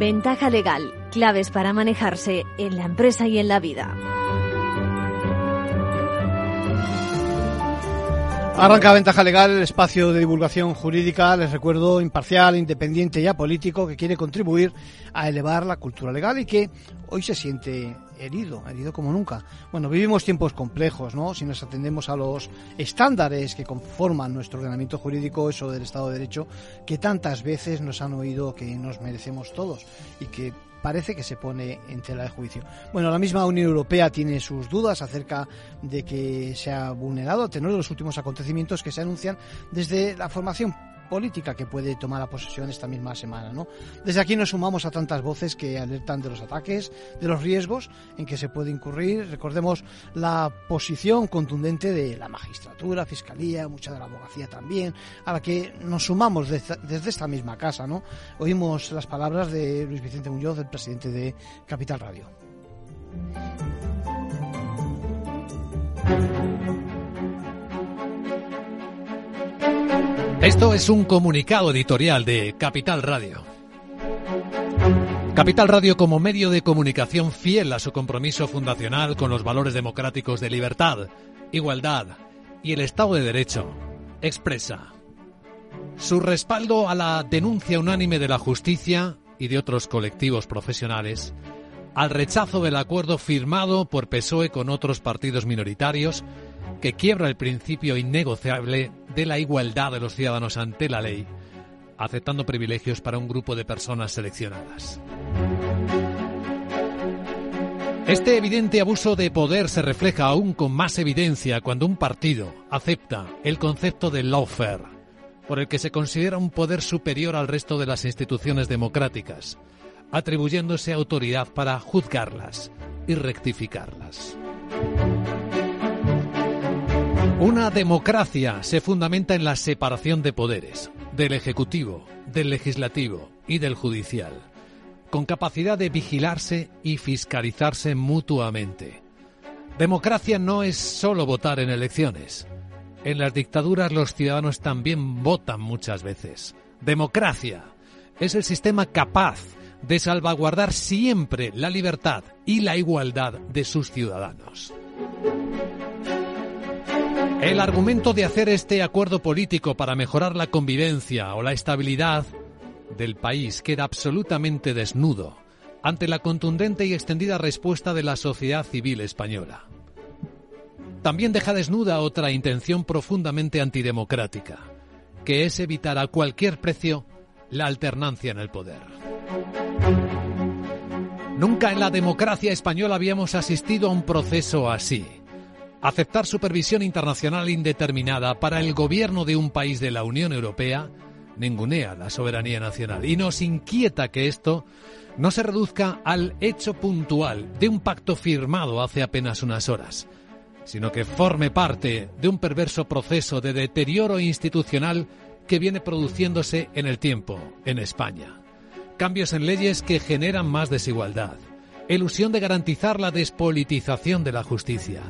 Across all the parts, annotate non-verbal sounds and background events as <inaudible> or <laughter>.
Ventaja legal, claves para manejarse en la empresa y en la vida. Arranca Ventaja Legal, el espacio de divulgación jurídica, les recuerdo, imparcial, independiente y apolítico, que quiere contribuir a elevar la cultura legal y que hoy se siente herido, herido como nunca. Bueno, vivimos tiempos complejos, ¿no? Si nos atendemos a los estándares que conforman nuestro ordenamiento jurídico, eso del Estado de Derecho, que tantas veces nos han oído que nos merecemos todos y que parece que se pone en tela de juicio. Bueno, la misma Unión Europea tiene sus dudas acerca de que se ha vulnerado a tenor de los últimos acontecimientos que se anuncian desde la formación política que puede tomar la posesión esta misma semana. ¿no? Desde aquí nos sumamos a tantas voces que alertan de los ataques, de los riesgos en que se puede incurrir. Recordemos la posición contundente de la magistratura, fiscalía, mucha de la abogacía también, a la que nos sumamos desde, esta misma casa. ¿no? Oímos las palabras de Luis Vicente Muñoz, el presidente de Capital Radio. Esto es un comunicado editorial de Capital Radio. Capital Radio como medio de comunicación fiel a su compromiso fundacional con los valores democráticos de libertad, igualdad y el Estado de Derecho, expresa su respaldo a la denuncia unánime de la justicia y de otros colectivos profesionales, al rechazo del acuerdo firmado por PSOE con otros partidos minoritarios que quiebra el principio innegociable de la igualdad de los ciudadanos ante la ley, aceptando privilegios para un grupo de personas seleccionadas. Este evidente abuso de poder se refleja aún con más evidencia cuando un partido acepta el concepto de lawfare, por el que se considera un poder superior al resto de las instituciones democráticas, atribuyéndose autoridad para juzgarlas y rectificarlas. Una democracia se fundamenta en la separación de poderes, del Ejecutivo, del Legislativo y del Judicial, con capacidad de vigilarse y fiscalizarse mutuamente. Democracia no es solo votar en elecciones. En las dictaduras los ciudadanos también votan muchas veces. Democracia es el sistema capaz de salvaguardar siempre la libertad y la igualdad de sus ciudadanos. El argumento de hacer este acuerdo político para mejorar la convivencia o la estabilidad del país queda absolutamente desnudo ante la contundente y extendida respuesta de la sociedad civil española. También deja desnuda otra intención profundamente antidemocrática, que es evitar a cualquier precio la alternancia en el poder. Nunca en la democracia española habíamos asistido a un proceso así Aceptar supervisión internacional indeterminada para el gobierno de un país de la Unión Europea ningunea la soberanía nacional y nos inquieta que esto no se reduzca al hecho puntual de un pacto firmado hace apenas unas horas, sino que forme parte de un perverso proceso de deterioro institucional que viene produciéndose en el tiempo en España. Cambios en leyes que generan más desigualdad, ilusión de garantizar la despolitización de la justicia,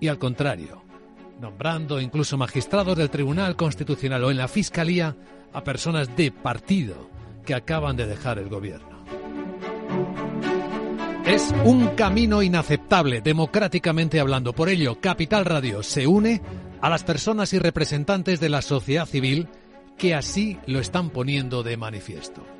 y al contrario, nombrando incluso magistrados del Tribunal Constitucional o en la Fiscalía a personas de partido que acaban de dejar el gobierno. Es un camino inaceptable, democráticamente hablando. Por ello, Capital Radio se une a las personas y representantes de la sociedad civil que así lo están poniendo de manifiesto.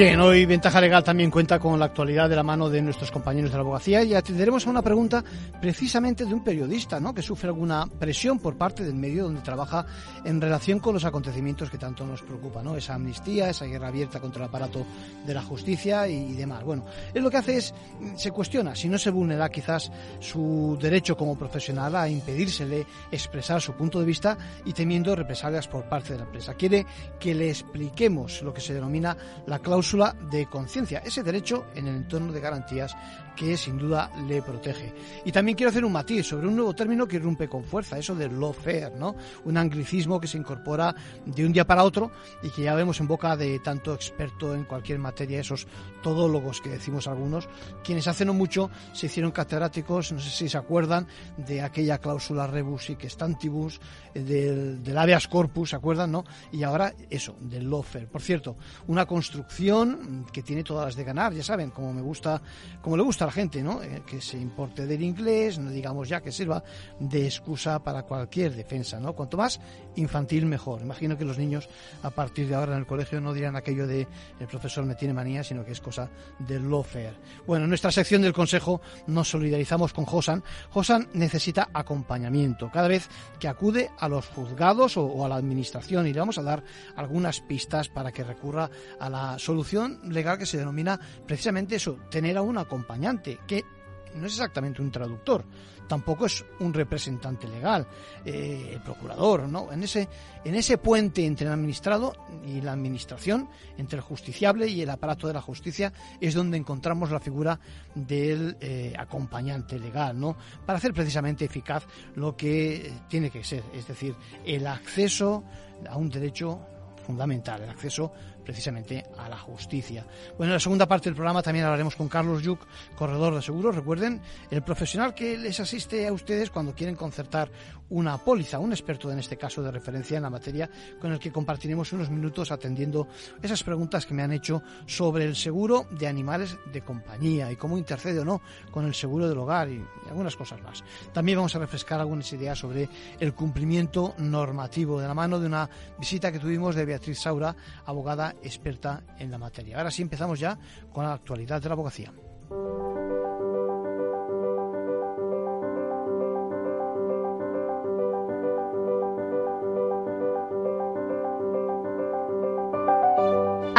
Bien, hoy Ventaja Legal también cuenta con la actualidad de la mano de nuestros compañeros de la abogacía y atenderemos a una pregunta precisamente de un periodista ¿no? que sufre alguna presión por parte del medio donde trabaja en relación con los acontecimientos que tanto nos preocupan, ¿no? esa amnistía, esa guerra abierta contra el aparato de la justicia y, demás. Bueno, él lo que hace es, se cuestiona si no se vulnera quizás su derecho como profesional a impedírsele expresar su punto de vista y temiendo represalias por parte de la empresa. Quiere que le expliquemos lo que se denomina la cláusula de conciencia, ese derecho en el entorno de garantías que sin duda le protege. Y también quiero hacer un matiz sobre un nuevo término que rompe con fuerza, eso del lawfare, ¿no? Un anglicismo que se incorpora de un día para otro y que ya vemos en boca de tanto experto en cualquier materia, esos todólogos que decimos algunos, quienes hace no mucho se hicieron catedráticos, no sé si se acuerdan, de aquella cláusula rebus y que stantibus, eh, del, del habeas corpus, ¿se acuerdan, no? Y ahora eso, del lawfare. Por cierto, una construcción que tiene todas las de ganar, ya saben, como me gusta, como le gusta a la gente, ¿no? Eh, que se importe del inglés, digamos ya que sirva de excusa para cualquier defensa, ¿no? Cuanto más infantil mejor. Imagino que los niños a partir de ahora en el colegio no dirán aquello de el profesor me tiene manía, sino que es cosa del lawfare. Bueno, en nuestra sección del consejo nos solidarizamos con Josan. Josan necesita acompañamiento cada vez que acude a los juzgados o, o a la administración y le vamos a dar algunas pistas para que recurra a la solución legal que se denomina precisamente eso, tener a un acompañante que no es exactamente un traductor, tampoco es un representante legal, eh, el procurador, ¿no? En ese, en ese puente entre el administrado y la administración, entre el justiciable y el aparato de la justicia, es donde encontramos la figura del eh, acompañante legal, ¿no? Para hacer precisamente eficaz lo que tiene que ser, es decir, el acceso a un derecho fundamental, el acceso precisamente a la justicia. Bueno, en la segunda parte del programa también hablaremos con Carlos Yuc, corredor de seguros. Recuerden, el profesional que les asiste a ustedes cuando quieren concertar una póliza, un experto en este caso de referencia en la materia, con el que compartiremos unos minutos atendiendo esas preguntas que me han hecho sobre el seguro de animales de compañía y cómo intercede o no con el seguro del hogar y algunas cosas más. También vamos a refrescar algunas ideas sobre el cumplimiento normativo de la mano de una visita que tuvimos de Beatriz Saura, abogada experta en la materia. Ahora sí empezamos ya con la actualidad de la abogacía.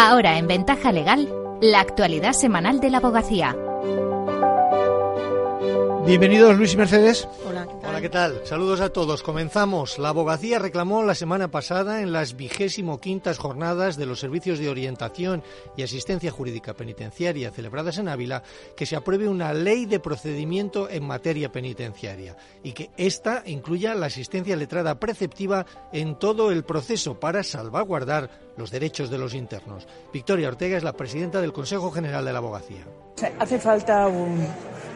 Ahora en Ventaja Legal, la actualidad semanal de la abogacía. Bienvenidos Luis y Mercedes. Hola, ¿qué tal? Hola, ¿qué tal? Saludos a todos. Comenzamos. La abogacía reclamó la semana pasada en las vigésimo quintas jornadas de los servicios de orientación y asistencia jurídica penitenciaria celebradas en Ávila que se apruebe una ley de procedimiento en materia penitenciaria y que ésta incluya la asistencia letrada preceptiva en todo el proceso para salvaguardar los derechos de los internos. Victoria Ortega es la presidenta del Consejo General de la Abogacía. Hace falta un,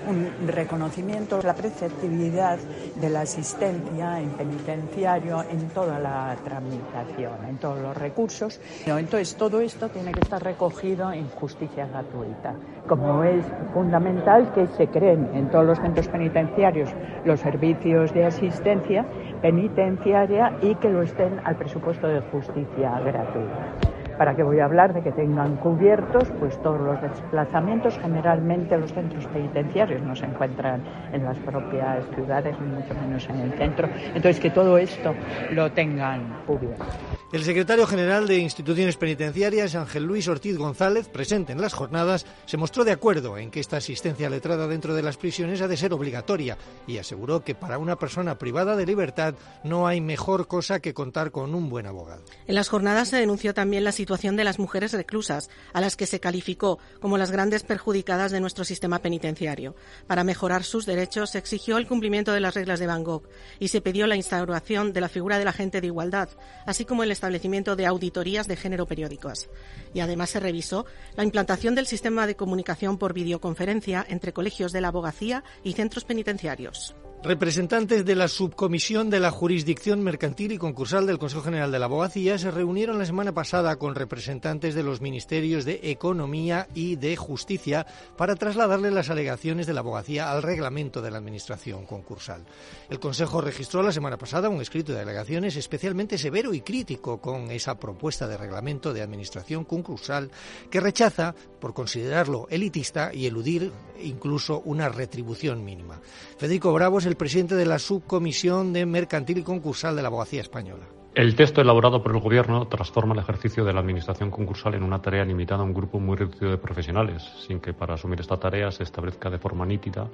un reconocimiento, la preceptividad de la asistencia en penitenciario en toda la tramitación, en todos los recursos. Entonces, todo esto tiene que estar recogido en justicia gratuita. Como es fundamental que se creen en todos los centros penitenciarios los servicios de asistencia penitenciaria y que lo estén al presupuesto de justicia gratuita. ¿Para qué voy a hablar de que tengan cubiertos pues todos los desplazamientos? Generalmente los centros penitenciarios no se encuentran en las propias ciudades, ni mucho menos en el centro. Entonces que todo esto lo tengan cubierto. El secretario general de Instituciones Penitenciarias, Ángel Luis Ortiz González, presente en las jornadas, se mostró de acuerdo en que esta asistencia letrada dentro de las prisiones ha de ser obligatoria y aseguró que para una persona privada de libertad no hay mejor cosa que contar con un buen abogado. En las jornadas se denunció también la situación de las mujeres reclusas, a las que se calificó como las grandes perjudicadas de nuestro sistema penitenciario. Para mejorar sus derechos se exigió el cumplimiento de las reglas de Gogh y se pidió la instauración de la figura del agente de igualdad, así como el establecimiento de auditorías de género periódicas. Y además se revisó la implantación del sistema de comunicación por videoconferencia entre colegios de la abogacía y centros penitenciarios. Representantes de la Subcomisión de la Jurisdicción Mercantil y Concursal del Consejo General de la Abogacía se reunieron la semana pasada con representantes de los Ministerios de Economía y de Justicia para trasladarle las alegaciones de la abogacía al reglamento de la Administración concursal. El Consejo registró la semana pasada un escrito de alegaciones especialmente severo y crítico con esa propuesta de reglamento de Administración concursal que rechaza por considerarlo elitista y eludir incluso una retribución mínima. Federico Bravo es el presidente de la Subcomisión de Mercantil y Concursal de la Abogacía Española. El texto elaborado por el Gobierno transforma el ejercicio de la Administración concursal en una tarea limitada a un grupo muy reducido de profesionales, sin que para asumir esta tarea se establezca de forma nítida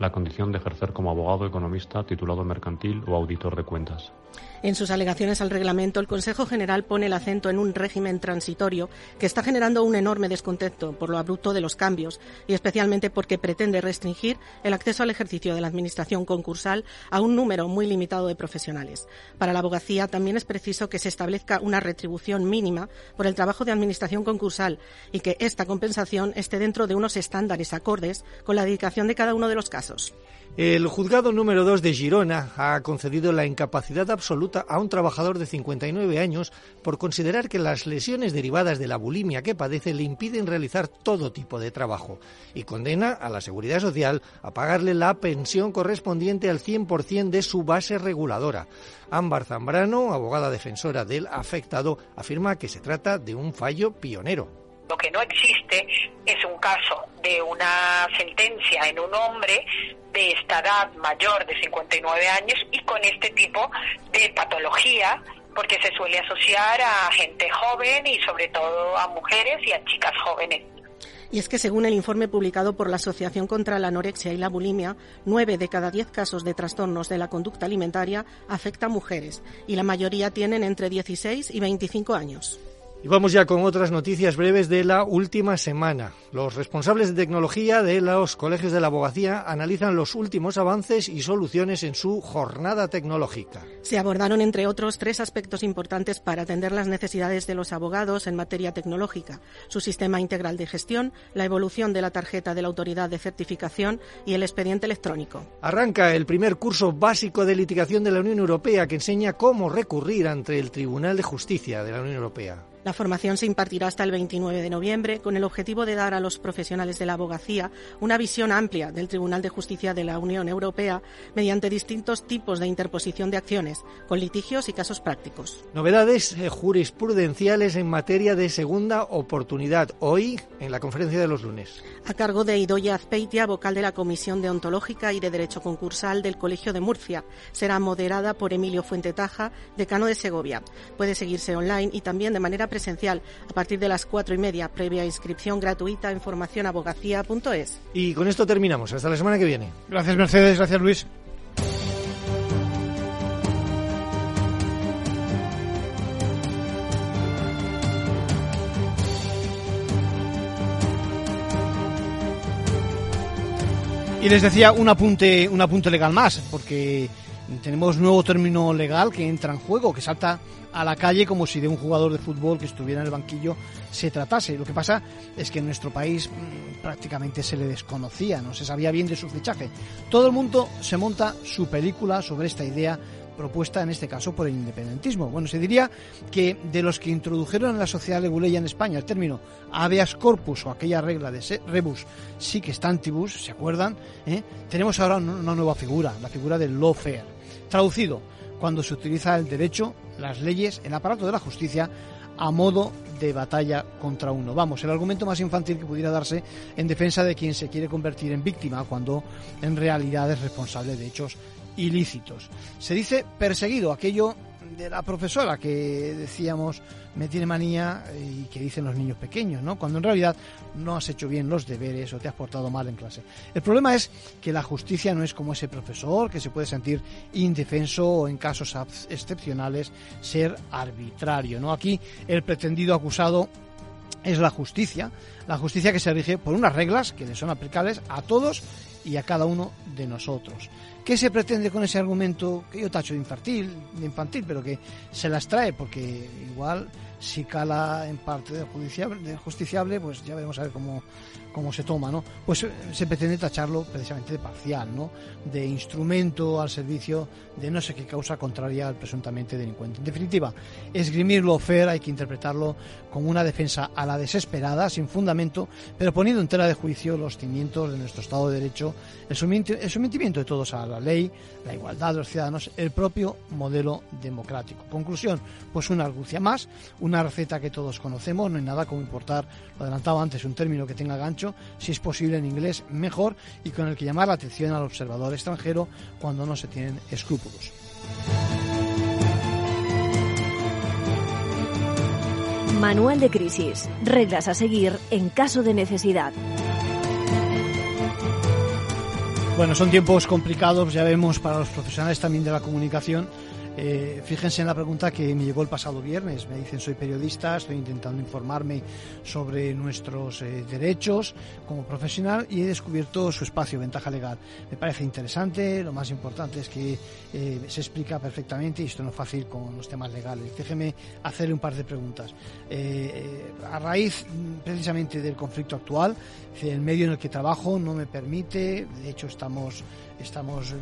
la condición de ejercer como abogado, economista, titulado mercantil o auditor de cuentas. En sus alegaciones al reglamento, el Consejo General pone el acento en un régimen transitorio que está generando un enorme descontento por lo abrupto de los cambios y especialmente porque pretende restringir el acceso al ejercicio de la Administración concursal a un número muy limitado de profesionales. Para la abogacía también es preciso que se establezca una retribución mínima por el trabajo de Administración concursal y que esta compensación esté dentro de unos estándares acordes con la dedicación de cada uno de los casos. El juzgado número 2 de Girona ha concedido la incapacidad absoluta a un trabajador de 59 años por considerar que las lesiones derivadas de la bulimia que padece le impiden realizar todo tipo de trabajo y condena a la Seguridad Social a pagarle la pensión correspondiente al 100% de su base reguladora. Ámbar Zambrano, abogada defensora del afectado, afirma que se trata de un fallo pionero. Lo que no existe es un caso de una sentencia en un hombre de esta edad mayor de 59 años y con este tipo de patología porque se suele asociar a gente joven y sobre todo a mujeres y a chicas jóvenes. Y es que según el informe publicado por la Asociación contra la Anorexia y la Bulimia, nueve de cada diez casos de trastornos de la conducta alimentaria afecta a mujeres y la mayoría tienen entre 16 y 25 años. Y vamos ya con otras noticias breves de la última semana. Los responsables de tecnología de los colegios de la abogacía analizan los últimos avances y soluciones en su jornada tecnológica. Se abordaron, entre otros, tres aspectos importantes para atender las necesidades de los abogados en materia tecnológica. Su sistema integral de gestión, la evolución de la tarjeta de la autoridad de certificación y el expediente electrónico. Arranca el primer curso básico de litigación de la Unión Europea que enseña cómo recurrir ante el Tribunal de Justicia de la Unión Europea. La formación se impartirá hasta el 29 de noviembre con el objetivo de dar a los profesionales de la abogacía una visión amplia del Tribunal de Justicia de la Unión Europea mediante distintos tipos de interposición de acciones, con litigios y casos prácticos. Novedades eh, jurisprudenciales en materia de segunda oportunidad hoy en la conferencia de los lunes. A cargo de Idoya Azpeitia, vocal de la Comisión de Ontológica y de Derecho Concursal del Colegio de Murcia. Será moderada por Emilio Fuentetaja, decano de Segovia. Puede seguirse online y también de manera presencial a partir de las cuatro y media, previa inscripción gratuita en formacionabogacía.es. Y con esto terminamos. Hasta la semana que viene. Gracias, Mercedes. Gracias, Luis. Y les decía un apunte, un apunte legal más, porque tenemos nuevo término legal que entra en juego, que salta a la calle como si de un jugador de fútbol que estuviera en el banquillo se tratase. Lo que pasa es que en nuestro país mm, prácticamente se le desconocía, no se sabía bien de su fichaje. Todo el mundo se monta su película sobre esta idea propuesta en este caso por el independentismo. Bueno, se diría que de los que introdujeron en la sociedad leguleya en España el término habeas corpus o aquella regla de rebus sí que stantibus, ¿se acuerdan? ¿Eh? Tenemos ahora una nueva figura, la figura del lawfare. Traducido, cuando se utiliza el derecho, las leyes, el aparato de la justicia a modo de batalla contra uno. Vamos, el argumento más infantil que pudiera darse en defensa de quien se quiere convertir en víctima cuando en realidad es responsable de hechos ilícitos. Se dice perseguido, aquello de la profesora que decíamos me tiene manía y que dicen los niños pequeños, ¿no? Cuando en realidad no has hecho bien los deberes o te has portado mal en clase. El problema es que la justicia no es como ese profesor que se puede sentir indefenso o en casos excepcionales ser arbitrario, ¿no? Aquí el pretendido acusado es la justicia, la justicia que se rige por unas reglas que le son aplicables a todos y a cada uno de nosotros. ¿Qué se pretende con ese argumento que yo tacho de infantil, de infantil, pero que se las trae? Porque igual si cala en parte del justiciable, pues ya veremos a ver cómo, cómo se toma, ¿no? Pues eh, se pretende tacharlo precisamente de parcial, ¿no? De instrumento al servicio de no sé qué causa contraria al presuntamente delincuente. En definitiva, esgrimirlo fair hay que interpretarlo como una defensa a la desesperada, sin fundamento, pero poniendo en tela de juicio los cimientos de nuestro Estado de Derecho, el sometimiento de todos a la ley, la igualdad de los ciudadanos, el propio modelo democrático. Conclusión, pues una argucia más, receta que todos conocemos, no hay nada como importar, lo adelantaba antes, un término que tenga gancho, si es posible en inglés mejor y con el que llamar la atención al observador extranjero cuando no se tienen escrúpulos. Manual de crisis. Reglas a seguir en caso de necesidad. Bueno, son tiempos complicados, ya vemos, para los profesionales también de la comunicación eh, fíjense en la pregunta que me llegó el pasado viernes. Me dicen, soy periodista, estoy intentando informarme sobre nuestros eh, derechos como profesional y he descubierto su espacio, ventaja legal. Me parece interesante, lo más importante es que eh, se explica perfectamente y esto no es fácil con los temas legales. Déjeme hacerle un par de preguntas. a raíz mm, precisamente del conflicto actual, el medio en el que trabajo no me permite, de hecho estamos estamos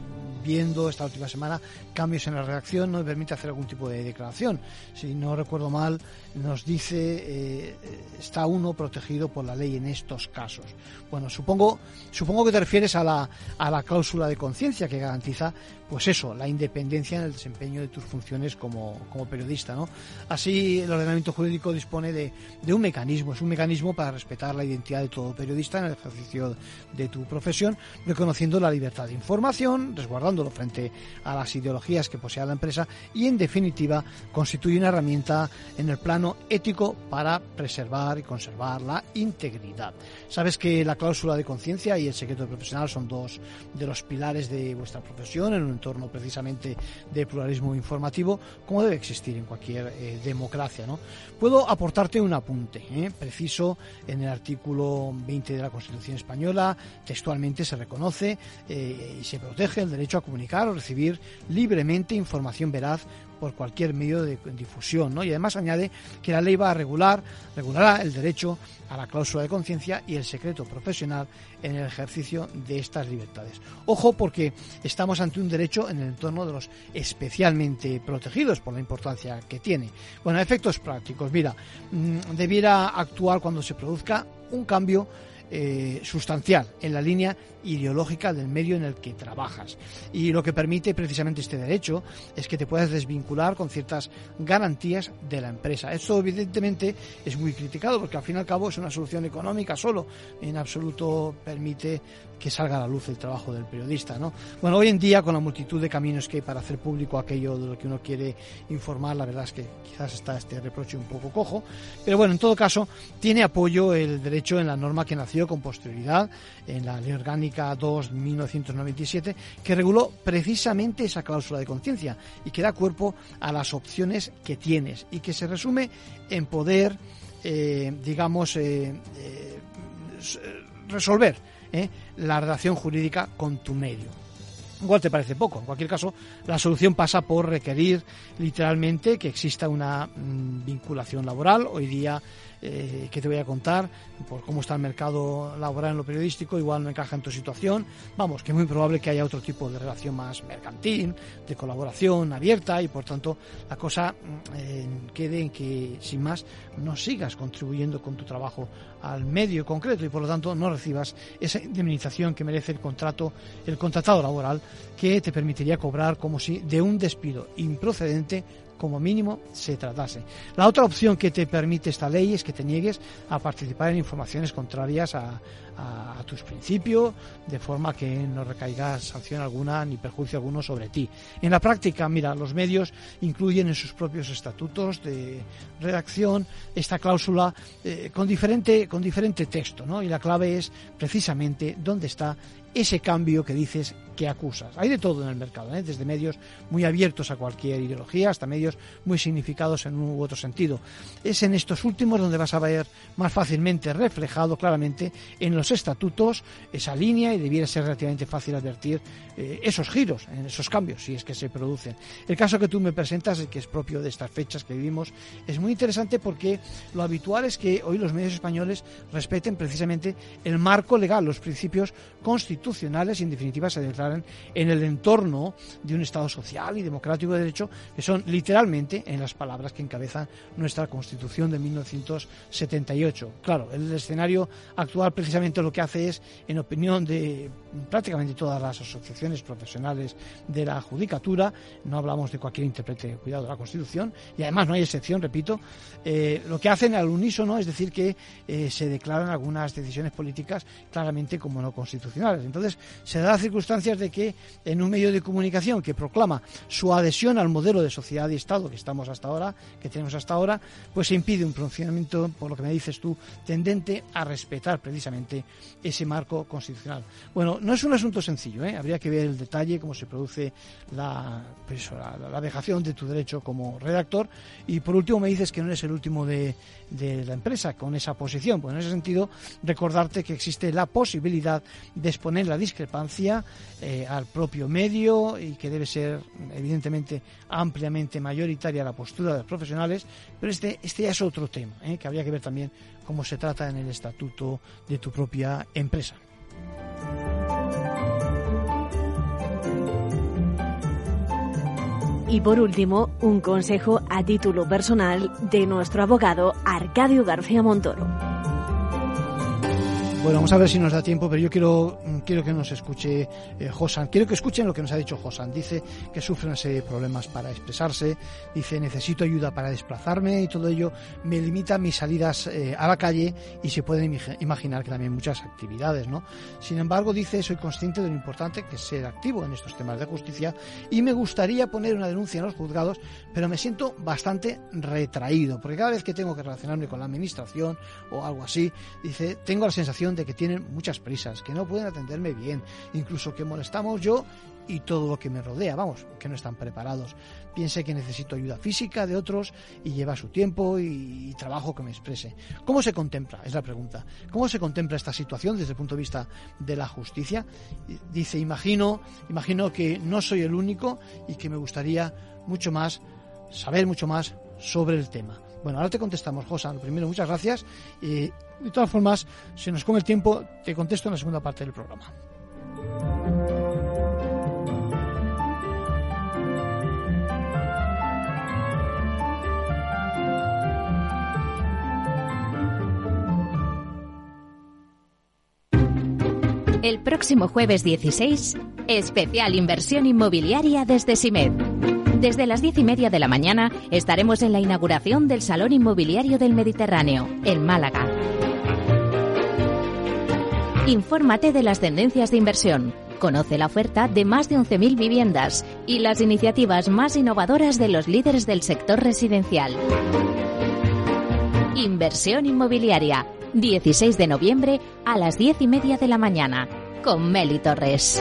viendo esta última semana cambios en la redacción, no permite hacer algún tipo de declaración. Si no recuerdo mal, nos dice eh, está uno protegido por la ley en estos casos. Bueno, supongo, supongo que te refieres a la, a la cláusula de conciencia que garantiza, pues eso, la independencia en el desempeño de tus funciones como, como periodista, ¿no? Así, el ordenamiento jurídico dispone de, de un mecanismo, es un mecanismo para respetar la identidad de todo periodista en el ejercicio de tu profesión, reconociendo la libertad de información, resguardándolo frente a las ideologías que posea la empresa y, en definitiva, constituye una herramienta en el ético para preservar y conservar la integridad. Sabes que la cláusula de conciencia y el secreto profesional son dos de los pilares de vuestra profesión en un entorno precisamente de pluralismo informativo, como debe existir en cualquier eh, democracia. ¿no? Puedo aportarte un apunte ¿eh? preciso en el artículo 20 de la Constitución española. Textualmente se reconoce eh, y se protege el derecho a comunicar o recibir libremente información veraz por cualquier medio de difusión, ¿no? Y además añade que la ley va a regular, regulará el derecho a la cláusula de conciencia y el secreto profesional en el ejercicio de estas libertades. Ojo porque estamos ante un derecho en el entorno de los especialmente protegidos por la importancia que tiene. Bueno, efectos prácticos. Mira, mm, debiera actuar cuando se produzca un cambio eh, sustancial en la línea ideológica del medio en el que trabajas. Y lo que permite precisamente este derecho es que te puedas desvincular con ciertas garantías de la empresa. Esto evidentemente es muy criticado porque al fin y al cabo es una solución económica solo, en absoluto permite que salga a la luz el trabajo del periodista. ¿no? Bueno, hoy en día con la multitud de caminos que hay para hacer público aquello de lo que uno quiere informar, la verdad es que quizás está este reproche un poco cojo, pero bueno, en todo caso tiene apoyo el derecho en la norma que nació con posterioridad en la Ley Orgánica 2-1997, que reguló precisamente esa cláusula de conciencia y que da cuerpo a las opciones que tienes y que se resume en poder, eh, digamos, eh, eh, resolver la relación jurídica con tu medio. Igual te parece poco. En cualquier caso, la solución pasa por requerir literalmente que exista una mm, vinculación laboral. Hoy día eh, que te voy a contar por cómo está el mercado laboral en lo periodístico, igual no encaja en tu situación. Vamos, que es muy probable que haya otro tipo de relación más mercantil, de colaboración abierta y por tanto la cosa mm, eh, quede en que sin más no sigas contribuyendo con tu trabajo al medio concreto y por lo tanto no recibas esa indemnización que merece el contrato, el contratado laboral que te permitiría cobrar como si de un despido improcedente como mínimo se tratase. La otra opción que te permite esta ley es que te niegues a participar en informaciones contrarias a, tus principios, de forma que no recaiga sanción alguna ni perjuicio alguno sobre ti. En la práctica, mira, los medios incluyen en sus propios estatutos de redacción esta cláusula eh, con, diferente, con diferente texto, ¿no? Y la clave es precisamente dónde está ese cambio que dices que acusas. Hay de todo en el mercado, ¿eh? desde medios muy abiertos a cualquier ideología hasta medios muy significados en un u otro sentido. Es en estos últimos donde vas a ver más fácilmente reflejado claramente en los estatutos esa línea y debiera ser relativamente fácil advertir eh, esos giros, en esos cambios, si es que se producen. El caso que tú me presentas, que es propio de estas fechas que vivimos, es muy interesante porque lo habitual es que hoy los medios españoles respeten precisamente el marco legal, los principios constitucionales y en definitiva se declaran en el entorno de un Estado social y democrático de derecho, que son literalmente en las palabras que encabezan nuestra Constitución de 1978. Claro, el escenario actual precisamente lo que hace es, en opinión de prácticamente todas las asociaciones profesionales de la judicatura, no hablamos de cualquier intérprete, cuidado, de la Constitución, y además no hay excepción, repito, eh, lo que hacen al unísono es decir que eh, se declaran algunas decisiones políticas claramente como no constitucionales. Entonces, se da las de que en un medio de comunicación que proclama su adhesión al modelo de sociedad y Estado que estamos hasta ahora, que tenemos hasta ahora, pues se impide un pronunciamiento, por lo que me dices tú, tendente a respetar precisamente ese marco constitucional. Bueno, no es un asunto sencillo, ¿eh? habría que ver el detalle, cómo se produce la, pues, la, dejación de tu derecho como redactor. Y por último, me dices que no eres el último de, de la empresa con esa posición. Pues en ese sentido, recordarte que existe la posibilidad de exponer la discrepancia eh, al propio medio y que debe ser, evidentemente, ampliamente mayoritaria la postura de los profesionales, pero este, este ya es otro tema, ¿eh? que habría que ver también cómo se trata en el estatuto de tu propia empresa. Y por último, un consejo a título personal de nuestro abogado Arcadio García Montoro. Bueno, vamos a ver si nos da tiempo, pero yo quiero, mm, quiero que nos escuche eh, Josan. Quiero que escuchen lo que nos ha dicho Josan. Dice que sufre una serie de problemas para expresarse, dice necesito ayuda para desplazarme y todo ello me limita mis salidas eh, a la calle y se pueden imaginar que también muchas actividades, ¿no? Sin embargo, dice, soy consciente de lo importante que es ser activo en estos temas de justicia y me gustaría poner una denuncia en los juzgados, pero me siento bastante retraído, porque cada vez que tengo que relacionarme con la administración o algo así, dice, tengo la sensación de que tienen muchas prisas, que no pueden atenderme bien, incluso que molestamos yo y todo lo que me rodea, vamos, que no están preparados. Piense que necesito ayuda física de otros y lleva su tiempo y, trabajo que me exprese. ¿Cómo se contempla? Es la pregunta. ¿Cómo se contempla esta situación desde el punto de vista de la justicia? Dice, imagino, imagino que no soy el único y que me gustaría mucho más, saber mucho más sobre el tema. Bueno, ahora te contestamos, Josa. Lo primero, muchas gracias. Y de todas formas, si nos come el tiempo, te contesto en la segunda parte del programa. El próximo jueves 16, especial inversión inmobiliaria desde SIMED. Desde las diez y media de la mañana estaremos en la inauguración del Salón Inmobiliario del Mediterráneo, en Málaga. Infórmate de las tendencias de inversión. Conoce la oferta de más de 11.000 viviendas y las iniciativas más innovadoras de los líderes del sector residencial. Inversión inmobiliaria, 16 de noviembre a las diez y media de la mañana, con Meli Torres.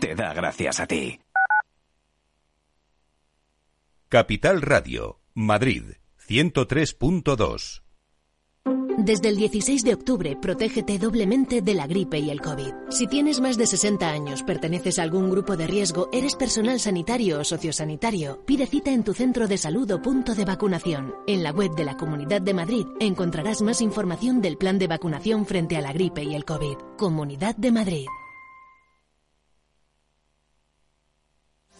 te da gracias a ti. Capital Radio, Madrid, 103.2. Desde el 16 de octubre, protégete doblemente de la gripe y el COVID. Si tienes más de 60 años, perteneces a algún grupo de riesgo, eres personal sanitario o sociosanitario, pide cita en tu centro de salud o punto de vacunación. En la web de la Comunidad de Madrid encontrarás más información del plan de vacunación frente a la gripe y el COVID. Comunidad de Madrid.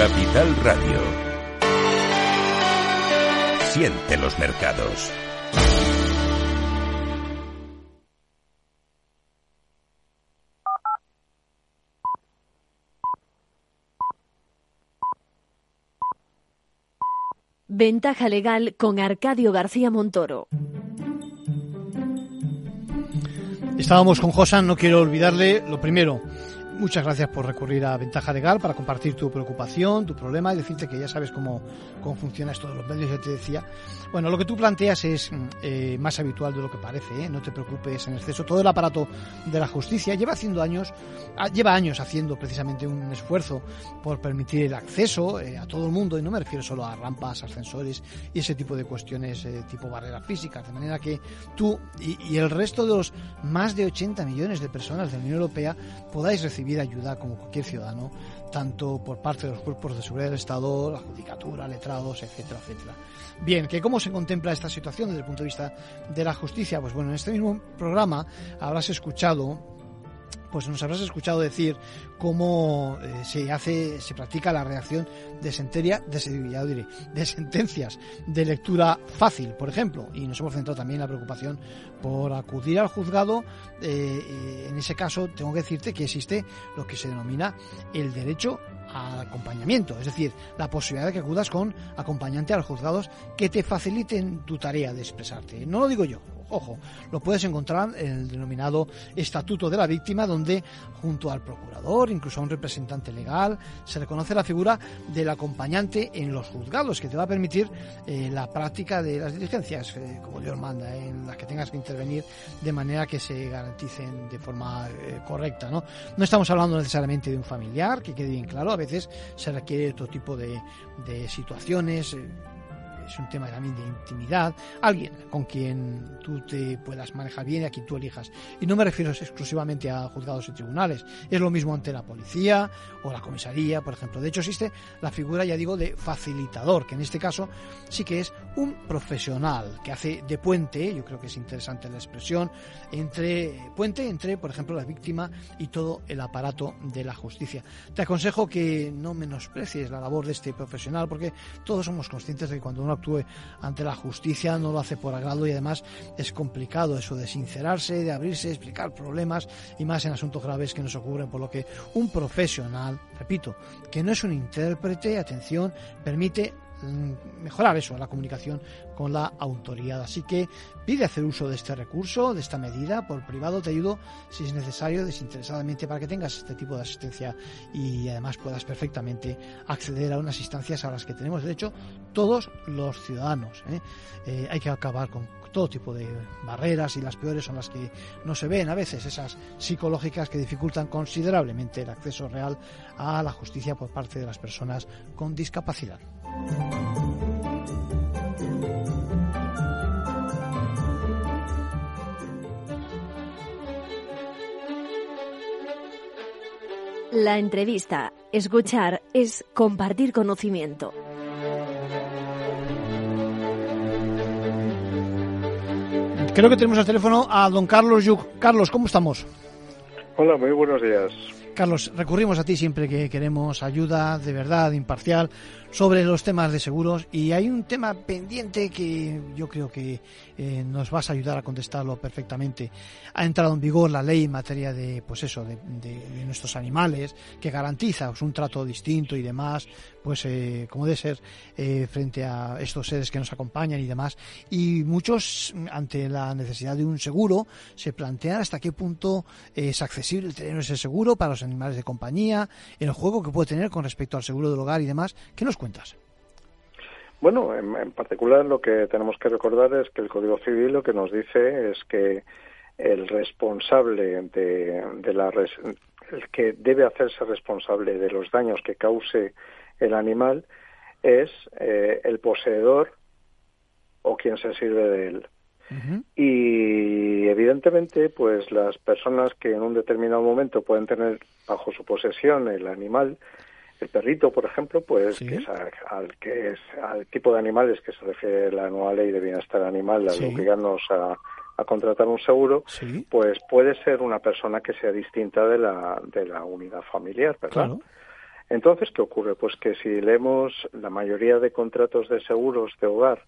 Capital Radio. Siente los mercados. Ventaja legal con Arcadio García Montoro. Estábamos con Josan, no quiero olvidarle lo primero. Muchas gracias por recurrir a Ventaja Legal para compartir tu preocupación, tu problema y decirte que ya sabes cómo, cómo funciona esto de los medios, ya te decía. Bueno, lo que tú planteas es mm, eh, más habitual de lo que parece, ¿eh? no te preocupes en exceso. Todo el aparato de la justicia lleva haciendo años, ah, lleva años haciendo precisamente un esfuerzo por permitir el acceso eh, a todo el mundo, y no me refiero solo a rampas, ascensores y ese tipo de cuestiones eh, tipo barreras físicas, de manera que tú y, y el resto de los más de 80 millones de personas de la Unión Europea podáis recibir ayuda como cualquier ciudadano, tanto por parte de los cuerpos de seguridad del Estado, la judicatura, letrados, etcétera, etcétera. Bien, que cómo se contempla esta situación desde el punto de vista de la justicia, pues bueno, en este mismo programa habrás escuchado pues nos habrás escuchado decir cómo eh, se hace, se practica la reacción de sentencia, de, diré, de sentencias de lectura fácil, por ejemplo, y nos hemos centrado también en la preocupación por acudir al juzgado. Eh, en ese caso, tengo que decirte que existe lo que se denomina el derecho al acompañamiento, es decir, la posibilidad de que acudas con acompañante a los juzgados que te faciliten tu tarea de expresarte. No lo digo yo, ojo, lo puedes encontrar en el denominado Estatuto de la Víctima, donde junto al procurador, incluso a un representante legal, se reconoce la figura del acompañante en los juzgados, que te va a permitir eh, la práctica de las diligencias, eh, como Dios manda, en las que tengas que intervenir de manera que se garanticen de forma eh, correcta. ¿no? estamos hablando necesariamente de un familiar, que quede bien claro, a veces se requiere otro tipo de situaciones es un tema también de intimidad, alguien con quien tú te puedas manejar bien y a quien tú elijas. Y no me refiero exclusivamente a juzgados y tribunales, es lo mismo ante la policía o la comisaría, por ejemplo. De hecho, existe la figura, ya digo, de facilitador, que en este caso sí que es un profesional que hace de puente, yo creo que es interesante la expresión, entre puente entre, por ejemplo, la víctima y todo el aparato de la justicia. Te aconsejo que no menosprecies la labor de este profesional, porque todos somos conscientes de que cuando uno ante la justicia no lo hace por agrado y además es complicado eso de sincerarse, de abrirse, explicar problemas y más en asuntos graves que nos ocurren, por lo que un profesional, repito, que no es un intérprete, atención, permite mejorar eso, la comunicación con la autoridad. Así que pide hacer uso de este recurso, de esta medida, por privado te ayudo si es necesario, desinteresadamente, para que tengas este tipo de asistencia y además puedas perfectamente acceder a unas instancias a las que tenemos derecho todos los ciudadanos. ¿eh? Eh, hay que acabar con todo tipo de barreras y las peores son las que no se ven a veces, esas psicológicas que dificultan considerablemente el acceso real a la justicia por parte de las personas con discapacidad. La entrevista, escuchar, es compartir conocimiento. Creo que tenemos al teléfono a don Carlos Yuk. Carlos, ¿cómo estamos? Hola, muy buenos días. Carlos, recurrimos a ti siempre que queremos ayuda de verdad, imparcial, sobre los temas de seguros y hay un tema pendiente que yo creo que eh, nos vas a ayudar a contestarlo perfectamente. Ha entrado en vigor la ley en materia de, pues eso, de, nuestros animales que garantiza pues, un trato distinto y demás, pues eh, como debe ser eh, frente a estos seres que nos acompañan y demás. Y muchos, ante la necesidad de un seguro, se plantean hasta qué punto es accesible tener ese seguro para los animales de compañía, el juego que puede tener con respecto al seguro del hogar y demás. ¿Qué nos cuentas? Bueno, en, particular lo que tenemos que recordar es que el Código Civil lo que nos dice es que el responsable de, la el que debe hacerse responsable de los daños que cause el animal es eh, el poseedor o quien se sirve de él. Y evidentemente, pues las personas que en un determinado momento pueden tener bajo su posesión el animal, el perrito, por ejemplo, pues que es al, que es al tipo de animales que se refiere la nueva ley de bienestar animal, al obligarnos a, a contratar un seguro, pues puede ser una persona que sea distinta de la, de la unidad familiar, ¿verdad? Entonces, ¿qué ocurre? Pues que si leemos la mayoría de contratos de seguros de hogar,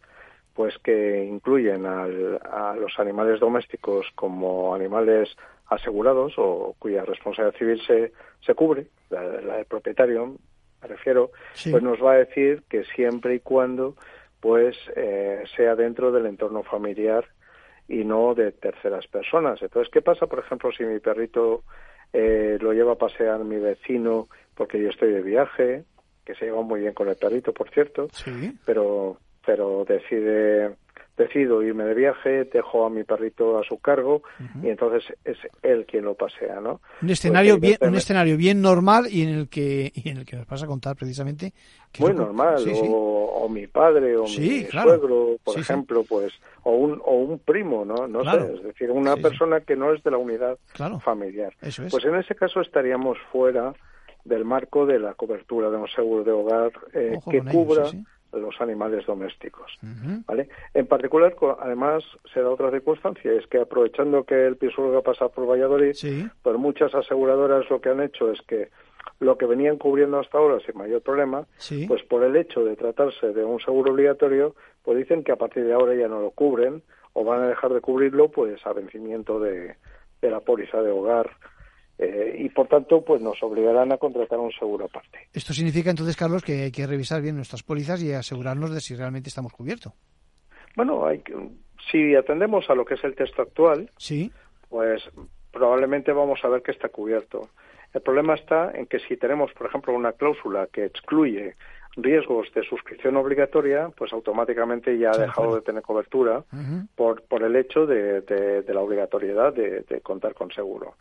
pues que incluyen a los animales domésticos como animales asegurados o cuya responsabilidad civil se, se cubre, la, del propietario, me refiero, pues nos va a decir que siempre y cuando pues eh, sea dentro del entorno familiar y no de terceras personas. Entonces, ¿qué pasa, por ejemplo, si mi perrito eh, lo lleva a pasear mi vecino porque yo estoy de viaje, que se lleva muy bien con el perrito, por cierto, pero pero decide decido irme de viaje, dejo a mi perrito a su cargo y entonces es él quien lo pasea, ¿no? Un escenario bien un escenario bien normal y en el que y en el que nos vas a contar precisamente muy normal o, mi padre o mi suegro, por ejemplo, pues o un o un primo, ¿no? No sé, es decir, una persona que no es de la unidad familiar. Pues en ese caso estaríamos fuera del marco de la cobertura de un seguro de hogar eh, que cubra los animales domésticos. ¿vale? En particular, además, se da otra circunstancia, es que aprovechando que el va a pasar por Valladolid, pues muchas aseguradoras lo que han hecho es que lo que venían cubriendo hasta ahora sin mayor problema, pues por el hecho de tratarse de un seguro obligatorio, pues dicen que a partir de ahora ya no lo cubren o van a dejar de cubrirlo pues a vencimiento de, de la póliza de hogar eh, y por tanto pues nos obligarán a contratar un seguro aparte. Esto significa entonces, Carlos, que hay que revisar bien nuestras pólizas y asegurarnos de si realmente estamos cubiertos. Bueno, hay si atendemos a lo que es el texto actual, sí. pues probablemente vamos a ver que está cubierto. El problema está en que si tenemos, por ejemplo, una cláusula que excluye riesgos de suscripción obligatoria, pues automáticamente ya ha dejado de tener cobertura por, por el hecho de, de, la obligatoriedad de, contar con seguro.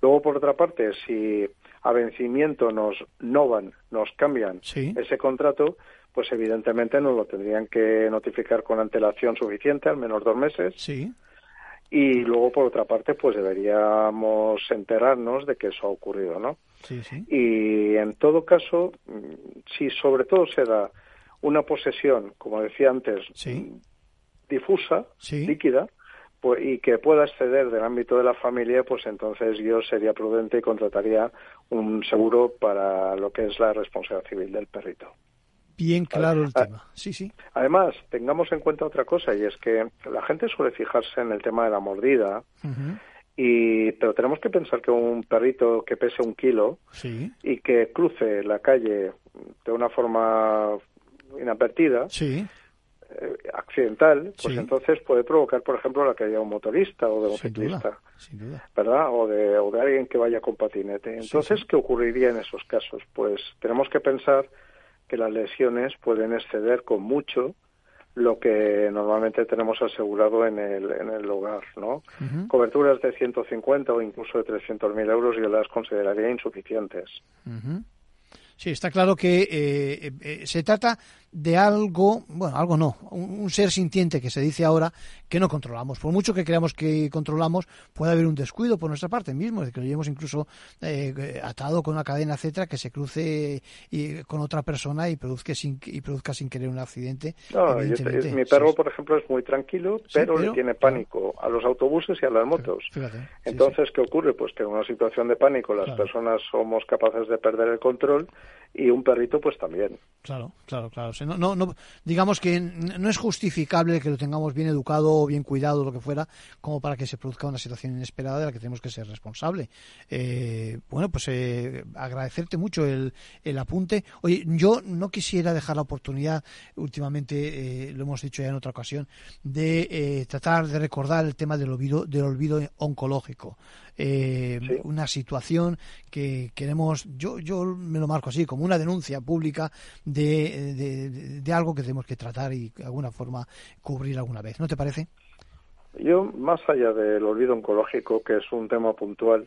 Luego, por otra parte, si a vencimiento nos novan, nos cambian ese contrato, pues evidentemente nos lo tendrían que notificar con antelación suficiente, al menos dos meses. Sí. Y luego, por otra parte, pues deberíamos enterarnos de que eso ha ocurrido, ¿no? Y en todo caso, si sobre todo se da una posesión, como decía antes, difusa, líquida, pues, y que pueda exceder del ámbito de la familia, pues entonces yo sería prudente y contrataría un seguro para lo que es la responsabilidad civil del perrito. Bien claro el tema. Sí, sí. Además, tengamos en cuenta otra cosa, y es que la gente suele fijarse en el tema de la mordida, y, pero tenemos que pensar que un perrito que pese un kilo y que cruce la calle de una forma inadvertida, eh, accidental, pues entonces puede provocar, por ejemplo, la caída de un motorista o de un ciclista, ¿verdad? O de, o de alguien que vaya con patinete. Entonces, ¿qué ocurriría en esos casos? Pues tenemos que pensar que las lesiones pueden exceder con mucho lo que normalmente tenemos asegurado en el, en el hogar, ¿no? Coberturas de 150 o incluso de 300.000 euros yo las consideraría insuficientes. Sí, está claro que eh, eh, se trata de algo, bueno, algo no, un, ser sintiente que se dice ahora que no controlamos. Por mucho que creamos que controlamos, puede haber un descuido por nuestra parte mismo, de que lo llevemos incluso eh, atado con una cadena, etcétera, que se cruce y, con otra persona y produzca sin, y produzca sin querer un accidente. mi perro, por ejemplo, es muy tranquilo, pero, le tiene pánico a los autobuses y a las motos. Entonces, ¿qué ocurre? Pues que en una situación de pánico las personas somos capaces de perder el control y un perrito pues también. Claro, claro, claro. No, no, no, digamos que no es justificable que lo tengamos bien educado o bien cuidado, lo que fuera, como para que se produzca una situación inesperada de la que tenemos que ser responsable. Eh, bueno, pues eh, agradecerte mucho el, el, apunte. Oye, yo no quisiera dejar la oportunidad, últimamente eh, lo hemos dicho ya en otra ocasión, de tratar de recordar el tema del olvido, del olvido oncológico eh, una situación que queremos, yo, yo me lo marco así, como una denuncia pública de, de, algo que tenemos que tratar y de alguna forma cubrir alguna vez. ¿No te parece? Yo, más allá del olvido oncológico, que es un tema puntual,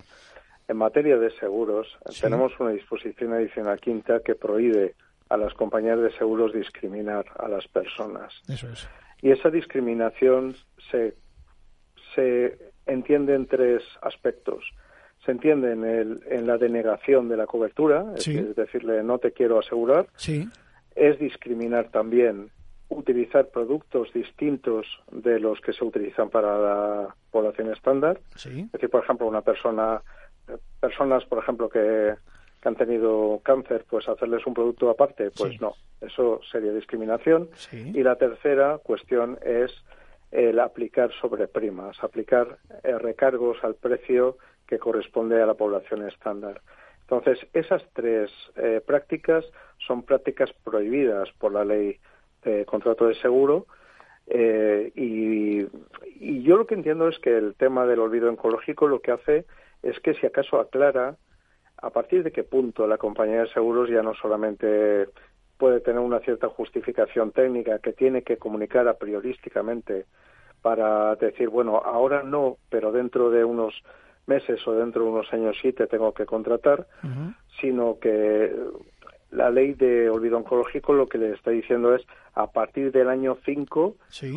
en materia de seguros, tenemos una disposición adicional quinta que prohíbe a las compañías de seguros discriminar a las personas. Eso es. Y esa discriminación se se entiende en tres aspectos. Se entiende en, el, en la denegación de la cobertura, es, decirle no te quiero asegurar. Sí. Es discriminar también utilizar productos distintos de los que se utilizan para la población estándar. Sí. Es decir, por ejemplo, una persona, personas, por ejemplo, que, que han tenido cáncer, pues hacerles un producto aparte, pues no, eso sería discriminación. Y la tercera cuestión es el aplicar sobreprimas, aplicar eh, recargos al precio que corresponde a la población estándar. Entonces, esas tres eh, prácticas son prácticas prohibidas por la ley de contrato de seguro eh, y, y, yo lo que entiendo es que el tema del olvido oncológico lo que hace es que si acaso aclara a partir de qué punto la compañía de seguros ya no solamente puede tener una cierta justificación técnica que tiene que comunicar a priorísticamente para decir, bueno, ahora no, pero dentro de unos meses o dentro de unos años sí te tengo que contratar, sino que la ley de olvido oncológico lo que le está diciendo es a partir del año 5,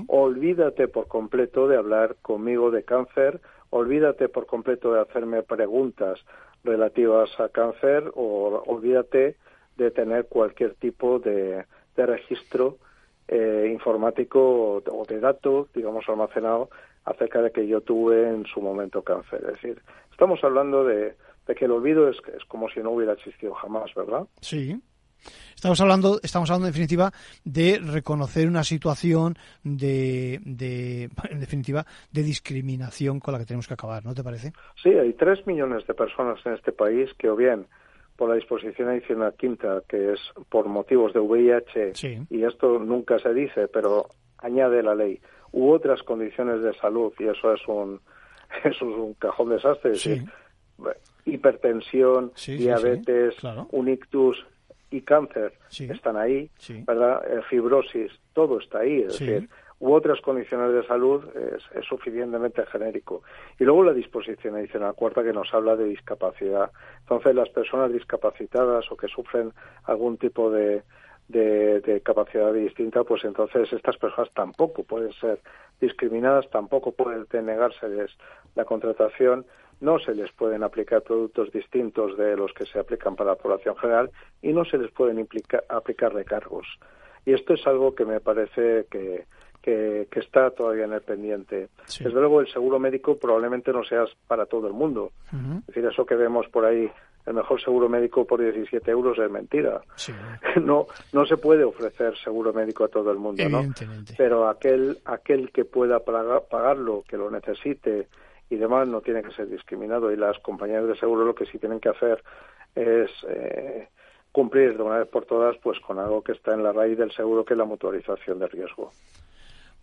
olvídate por completo de hablar conmigo de cáncer, olvídate por completo de hacerme preguntas relativas a cáncer o olvídate de tener cualquier tipo de, registro eh, informático o de datos, digamos, almacenado acerca de que yo tuve en su momento cáncer. Es decir, estamos hablando de, de que el olvido es, es como si no hubiera existido jamás, ¿verdad? Sí. Estamos hablando, estamos hablando en definitiva de reconocer una situación de, de, <laughs> en definitiva, de discriminación con la que tenemos que acabar, ¿no te parece? Sí, hay tres millones de personas en este país que o bien por la disposición adicional quinta, que es por motivos de VIH, y esto nunca se dice, pero añade la ley, u otras condiciones de salud, y eso es un, <laughs> eso es un cajón desastre, es decir, hipertensión, diabetes, un ictus y cáncer están ahí, ¿verdad? Eh, fibrosis, todo está ahí, es decir, u otras condiciones de salud es, suficientemente genérico. Y luego la disposición adicional cuarta que nos habla de discapacidad. Entonces, las personas discapacitadas o que sufren algún tipo de, de, capacidad distinta, pues entonces estas personas tampoco pueden ser discriminadas, tampoco pueden denegárseles la contratación, no se les pueden aplicar productos distintos de los que se aplican para la población general y no se les pueden aplicar recargos. Y esto es algo que me parece que, que, está todavía en el pendiente. Desde luego, el seguro médico probablemente no sea para todo el mundo. Es decir, eso que vemos por ahí el mejor seguro médico por 17 euros es mentira. <laughs> No, no se puede ofrecer seguro médico a todo el mundo, ¿no? Pero aquel, aquel que pueda pagarlo, que lo necesite y demás, no tiene que ser discriminado. Y las compañías de seguro lo que sí tienen que hacer es eh, cumplir de una vez por todas pues con algo que está en la raíz del seguro, que es la mutualización de riesgo.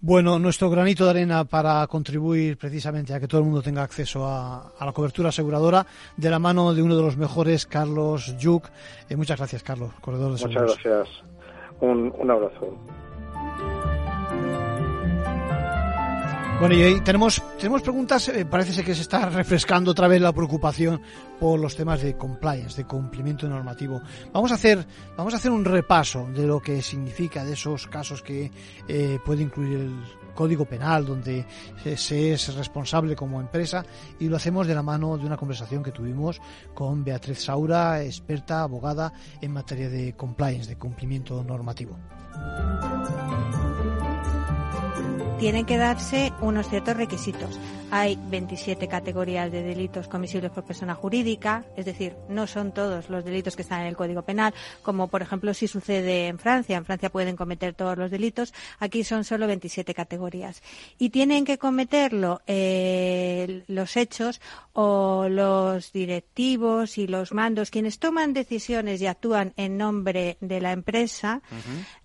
Bueno, nuestro granito de arena para contribuir precisamente a que todo el mundo tenga acceso a, la cobertura aseguradora de la mano de uno de los mejores, Carlos Yuc. Eh, muchas gracias, Carlos, corredor de seguros. Muchas gracias. Un, un abrazo. Bueno, y tenemos, tenemos preguntas, eh, parece ser que se está refrescando otra vez la preocupación por los temas de compliance, de cumplimiento normativo. Vamos a hacer, vamos a hacer un repaso de lo que significa, de esos casos que eh, puede incluir el Código Penal, donde se es responsable como empresa, y lo hacemos de la mano de una conversación que tuvimos con Beatriz Saura, experta, abogada en materia de compliance, de cumplimiento normativo tienen que darse unos ciertos requisitos. Hay 27 categorías de delitos comisibles por persona jurídica, es decir, no son todos los delitos que están en el Código Penal, como por ejemplo si sucede en Francia. En Francia pueden cometer todos los delitos, aquí son solo 27 categorías. Y tienen que cometerlo eh, los hechos o los directivos y los mandos, quienes toman decisiones y actúan en nombre de la empresa,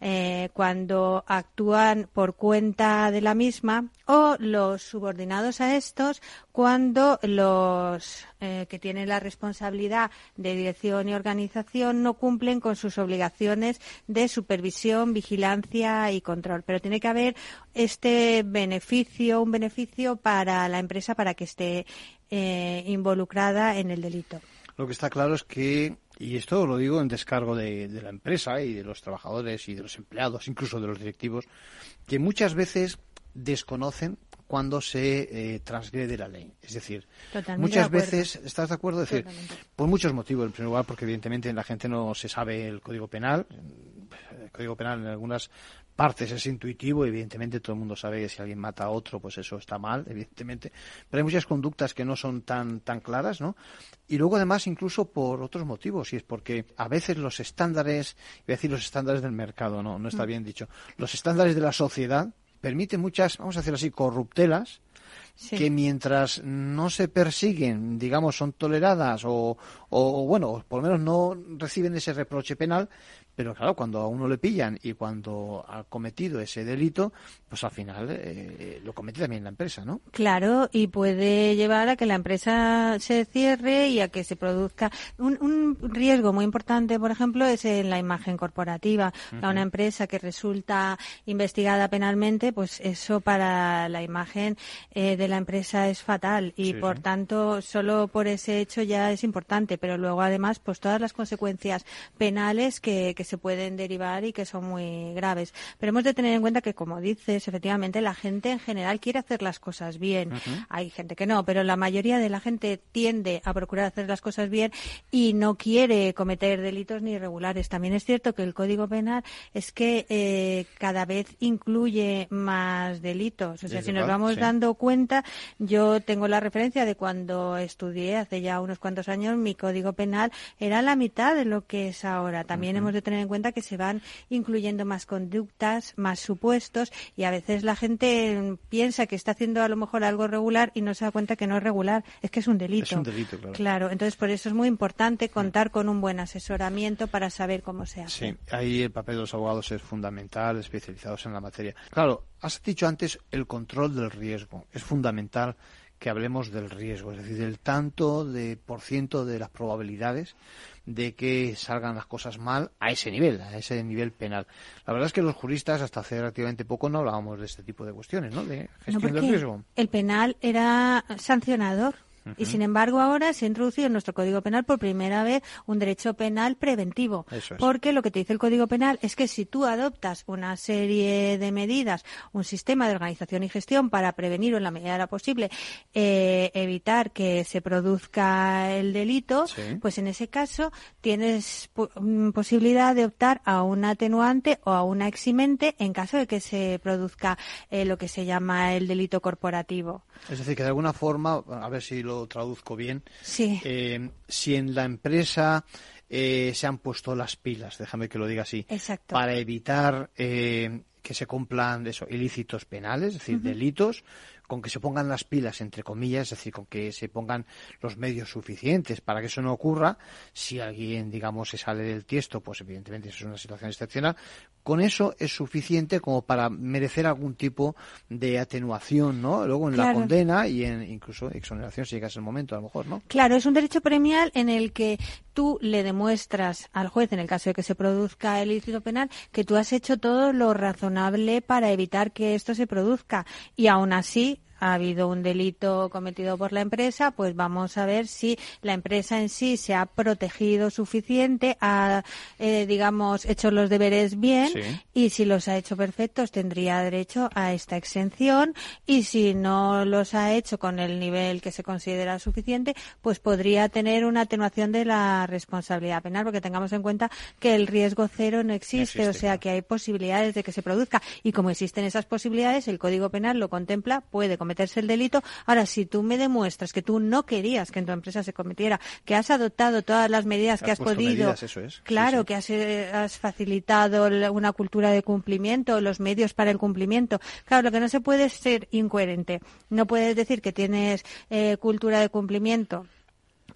eh, cuando actúan por cuenta de la misma, o los subordinados a estos cuando los eh, que tienen la responsabilidad de dirección y organización no cumplen con sus obligaciones de supervisión, vigilancia y control. Pero tiene que haber este beneficio, un beneficio para la empresa para que esté eh, involucrada en el delito. Lo que está claro es que y esto lo digo en descargo de, de, la empresa y de los trabajadores y de los empleados, incluso de los directivos, que muchas veces desconocen cuando se eh, transgrede la ley. Es decir, muchas veces, ¿estás de acuerdo? Es decir, por muchos motivos. En primer lugar, porque evidentemente la gente no se sabe el Código Penal. El Código Penal en algunas partes es intuitivo, evidentemente todo el mundo sabe que si alguien mata a otro, pues eso está mal, evidentemente, pero hay muchas conductas que no son tan, tan claras, ¿no? Y luego además incluso por otros motivos, y es porque a veces los estándares, voy a decir los estándares del mercado, no, no está mm. bien dicho, los estándares de la sociedad permiten muchas, vamos a decir así, corruptelas, que mientras no se persiguen, digamos, son toleradas o, o, bueno, por lo menos no reciben ese reproche penal, pero claro, cuando a uno le pillan y cuando ha cometido ese delito, pues al final eh, lo comete también la empresa, ¿no? Claro, y puede llevar a que la empresa se cierre y a que se produzca. Un, un riesgo muy importante, por ejemplo, es en la imagen corporativa. A una empresa que resulta investigada penalmente, pues eso para la imagen eh, de la empresa es fatal. Y por tanto solo por ese hecho ya es importante, pero luego además pues todas las consecuencias penales que, que se pueden derivar y que son muy graves. Pero hemos de tener en cuenta que, como dices, efectivamente la gente en general quiere hacer las cosas bien. Hay gente que no, pero la mayoría de la gente tiende a procurar hacer las cosas bien y no quiere cometer delitos ni irregulares. También es cierto que el Código Penal es que eh, cada vez incluye más delitos. O sea, si nos vamos dando cuenta, yo tengo la referencia de cuando estudié hace ya unos cuantos años, mi Código Penal era la mitad de lo que es ahora. También hemos de tener en cuenta que se van incluyendo más conductas, más supuestos y a veces la gente piensa que está haciendo a lo mejor algo regular y no se da cuenta que no es regular, es que es un delito. Es un delito, claro. Claro, entonces por eso es muy importante contar con un buen asesoramiento para saber cómo se hace. Sí, ahí el papel de los abogados es fundamental, especializados en la materia. Claro, has dicho antes el control del riesgo. Es fundamental que hablemos del riesgo, es decir, del tanto de por ciento de las probabilidades de que salgan las cosas mal a ese nivel, a ese nivel penal. La verdad es que los juristas hasta hace relativamente poco no hablábamos de este tipo de cuestiones, ¿no? De gestión del riesgo. El penal era sancionador. Y sin embargo, ahora se ha introducido en nuestro Código Penal por primera vez un derecho penal preventivo. Porque lo que te dice el Código Penal es que si tú adoptas una serie de medidas, un sistema de organización y gestión para prevenir o en la medida de lo posible eh, evitar que se produzca el delito, pues en ese caso tienes mm, posibilidad de optar a un atenuante o a una eximente en caso de que se produzca eh, lo que se llama el delito corporativo. Es decir, que de alguna forma, a ver si lo traduzco bien, eh, si en la empresa eh, se han puesto las pilas, déjame que lo diga así, para evitar eh, que se cumplan eso, ilícitos penales, es decir, delitos, con que se pongan las pilas, entre comillas, es decir, con que se pongan los medios suficientes para que eso no ocurra, si alguien, digamos, se sale del tiesto, pues evidentemente eso es una situación excepcional, con eso es suficiente como para merecer algún tipo de atenuación, ¿no? Luego en la condena y en incluso exoneración si llega ese momento, a lo mejor, ¿no? Claro, es un derecho premial en el que tú le demuestras al juez, en el caso de que se produzca el ilícito penal, que tú has hecho todo lo razonable para evitar que esto se produzca y aún así ha habido un delito cometido por la empresa, pues vamos a ver si la empresa en sí se ha protegido suficiente, ha, eh, digamos, hecho los deberes bien y si los ha hecho perfectos tendría derecho a esta exención y si no los ha hecho con el nivel que se considera suficiente, pues podría tener una atenuación de la responsabilidad penal, porque tengamos en cuenta que el riesgo cero no existe, o sea que hay posibilidades de que se produzca. Y como existen esas posibilidades, el Código Penal lo contempla, puede cometerse el delito. Ahora, si tú me demuestras que tú no querías que en tu empresa se cometiera, que has adoptado todas las medidas que has, podido, claro, que eh, has, facilitado una cultura de cumplimiento, los medios para el cumplimiento. Claro, lo que no se puede es ser incoherente. No puedes decir que tienes eh, cultura de cumplimiento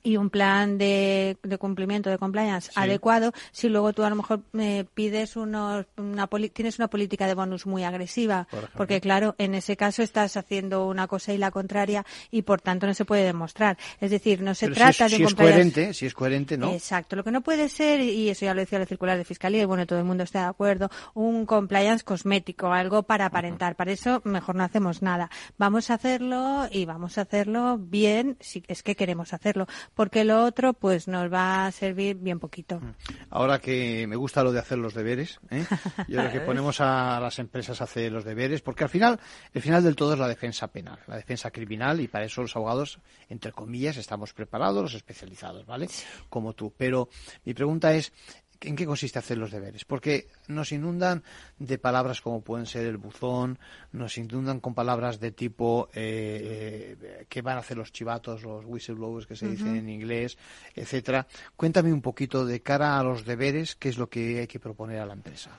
y un plan de, de cumplimiento de compliance adecuado si luego tú a lo mejor me pides unos, una tienes una política de bonus muy agresiva. Porque claro en ese caso estás haciendo una cosa y la contraria y por tanto no se puede demostrar. Es decir no se trata de si es coherente si es coherente no exacto. Lo que no puede ser y eso ya lo decía la circular de fiscalía y bueno todo el mundo está de acuerdo un compliance cosmético algo para aparentar. Para eso mejor no hacemos nada. Vamos a hacerlo y vamos a hacerlo bien si es que queremos hacerlo porque lo otro pues nos va a servir bien poquito. Mm. Ahora que me gusta lo de hacer los deberes, ¿eh? <laughs> yo creo que ponemos a las empresas a hacer los deberes, porque al final, el final del todo es la defensa penal, la defensa criminal, y para eso los abogados, entre comillas, estamos preparados, los especializados, ¿vale? Como tú. Pero mi pregunta es, ¿En qué consiste hacer los deberes? Porque nos inundan de palabras como pueden ser el buzón, nos inundan con palabras de tipo eh, eh qué van a hacer los chivatos, los whistleblowers que se dicen en inglés, etcétera. Cuéntame un poquito de cara a los deberes, qué es lo que hay que proponer a la empresa.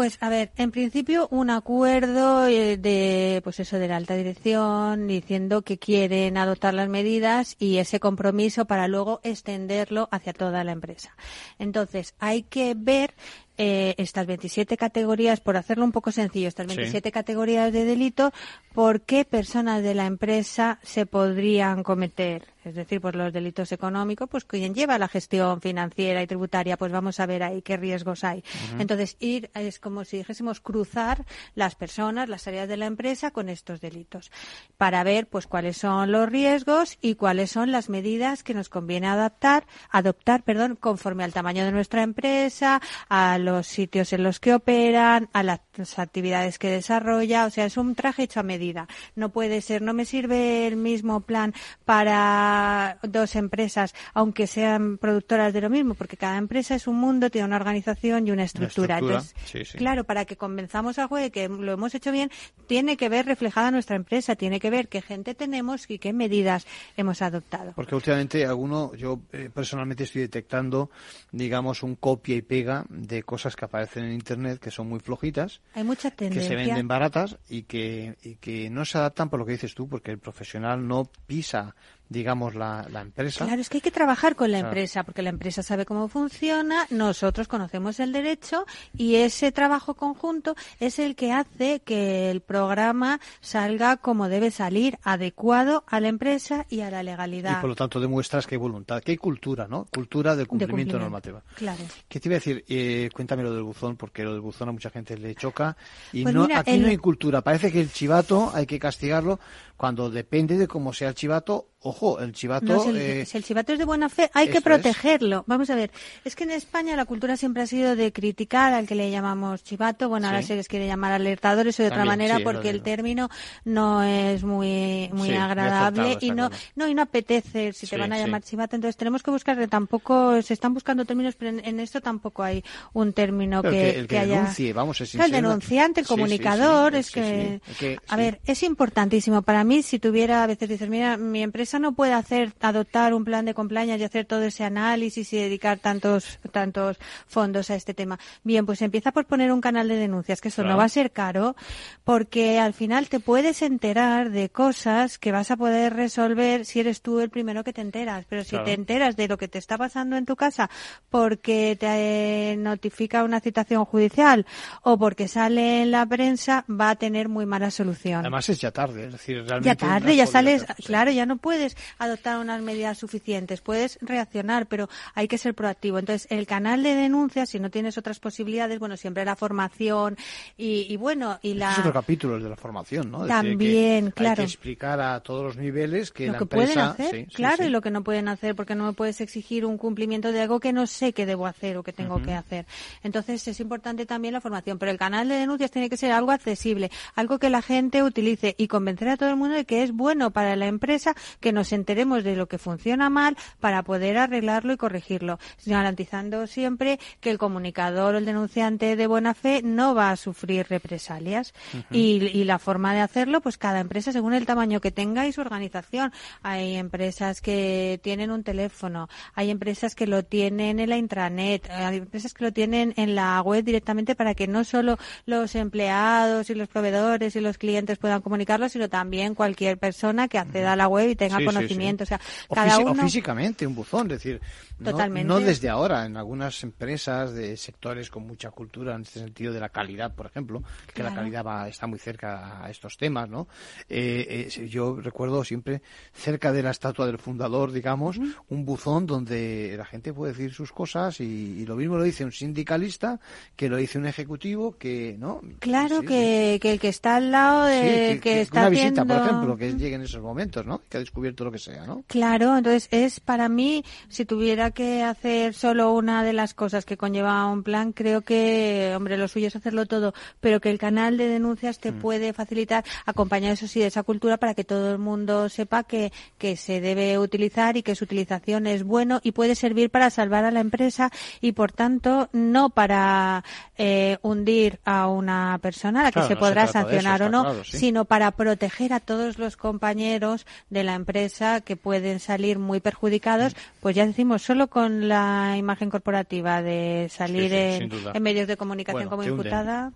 Pues a ver, en principio un acuerdo eh, de pues eso de la alta dirección diciendo que quieren adoptar las medidas y ese compromiso para luego extenderlo hacia toda la empresa. Entonces, hay que ver eh, estas 27 categorías, por hacerlo un poco sencillo, estas 27 categorías de delito, ¿por qué personas de la empresa se podrían cometer? Es decir, por los delitos económicos, pues quien lleva la gestión financiera y tributaria, pues vamos a ver ahí qué riesgos hay. Entonces, ir es como si dijésemos cruzar las personas, las áreas de la empresa con estos delitos para ver pues cuáles son los riesgos y cuáles son las medidas que nos conviene adaptar, adoptar, perdón, conforme al tamaño de nuestra empresa, a los sitios en los que operan, a las actividades que desarrolla, o sea, es un traje hecho a medida. No puede ser, no me sirve el mismo plan para dos empresas, aunque sean productoras de lo mismo, porque cada empresa es un mundo, tiene una organización y una estructura. Entonces, claro, para que convenzamos al juez de que lo hemos hecho bien, tiene que ver reflejada nuestra empresa, tiene que ver qué gente tenemos y qué medidas hemos adoptado. Porque últimamente alguno, yo eh, personalmente estoy detectando, digamos, un copia y pega de cosas que aparecen en Internet que son muy flojitas. Hay mucha tendencia. Que se venden baratas y que, y que no se adaptan por lo que dices tú, porque el profesional no pisa digamos, la, la, empresa. Claro, es que hay que trabajar con la empresa, porque la empresa sabe cómo funciona, nosotros conocemos el derecho y ese trabajo conjunto es el que hace que el programa salga como debe salir, adecuado a la empresa y a la legalidad. Y por lo tanto demuestras que hay voluntad, que hay cultura, ¿no? Cultura del cumplimiento, normativo. Claro. ¿Qué te iba a decir? Eh, cuéntame lo del buzón, porque lo del buzón a mucha gente le choca y pues no, aquí no hay cultura. Parece que el chivato hay que castigarlo cuando depende de cómo sea el chivato ojo, el chivato. Eh, si, el, chivato es de buena fe, hay que protegerlo. Vamos a ver, es que en España la cultura siempre ha sido de criticar al que le llamamos chivato. Bueno, ahora se les quiere llamar alertadores o de otra manera porque el término no es muy muy agradable y no no y no apetece si te van a llamar chivato. Entonces tenemos que buscar tampoco se están buscando términos, pero en, esto tampoco hay un término que, que, haya. Denuncie, vamos, es el denunciante, el comunicador, es que, a ver, es importantísimo para mí si tuviera a veces dices mira mi empresa no puede hacer, adoptar un plan de compliance y hacer todo ese análisis y dedicar tantos, tantos fondos a este tema. Bien, pues empieza por poner un canal de denuncias, que eso no va a ser caro, porque al final te puedes enterar de cosas que vas a poder resolver si eres tú el primero que te enteras. Pero si te enteras de lo que te está pasando en tu casa porque te notifica una citación judicial o porque sale en la prensa, va a tener muy mala solución. Además es ya tarde, es decir, realmente. Ya tarde, ya sales, claro, ya no puedes puedes adoptar unas medidas suficientes, puedes reaccionar, pero hay que ser proactivo. Entonces, el canal de denuncias, si no tienes otras posibilidades, bueno, siempre la formación y, bueno, y la... Es otro capítulo, el de la formación, ¿no? También, claro. Hay que explicar a todos los niveles que lo la que empresa... pueden hacer, claro, y lo que no pueden hacer, porque no me puedes exigir un cumplimiento de algo que no sé que debo hacer o que tengo que hacer. Entonces, es importante también la formación, pero el canal de denuncias tiene que ser algo accesible, algo que la gente utilice y convencer a todo el mundo de que es bueno para la empresa que nos enteremos de lo que funciona mal para poder arreglarlo y corregirlo, garantizando siempre que el comunicador o el denunciante de buena fe no va a sufrir represalias. y, la forma de hacerlo, pues cada empresa según el tamaño que tenga y su organización. Hay empresas que tienen un teléfono, hay empresas que lo tienen en la intranet, hay empresas que lo tienen en la web directamente para que no solo los empleados y los proveedores y los clientes puedan comunicarlo, sino también cualquier persona que acceda a la web y tenga conocimiento. O sea, cada uno... físicamente, un buzón, es decir, no, desde ahora. En algunas empresas de sectores con mucha cultura en este sentido de la calidad, por ejemplo, que la calidad va, está muy cerca a estos temas, ¿no? Eh, eh, yo recuerdo siempre cerca de la estatua del fundador, digamos, un buzón donde la gente puede decir sus cosas y, lo mismo lo dice un sindicalista que lo dice un ejecutivo que, ¿no? Claro que, el que está al lado de que, está una visita, por ejemplo, que llegue en esos momentos, ¿no? Que ha descubierto abierto, lo que sea, ¿no? Claro, entonces es para mí, si tuviera que hacer solo una de las cosas que conlleva un plan, creo que, hombre, lo suyo es hacerlo todo, pero que el canal de denuncias te mm. puede facilitar, acompañar eso sí de esa cultura para que todo el mundo sepa que, que se debe utilizar y que su utilización es bueno y puede servir para salvar a la empresa y por tanto no para eh, hundir a una persona a la que se podrá sancionar o no, sino para proteger a todos los compañeros de la empresa que pueden salir muy perjudicados, pues ya decimos, solo con la imagen corporativa de salir en, medios de comunicación como imputada.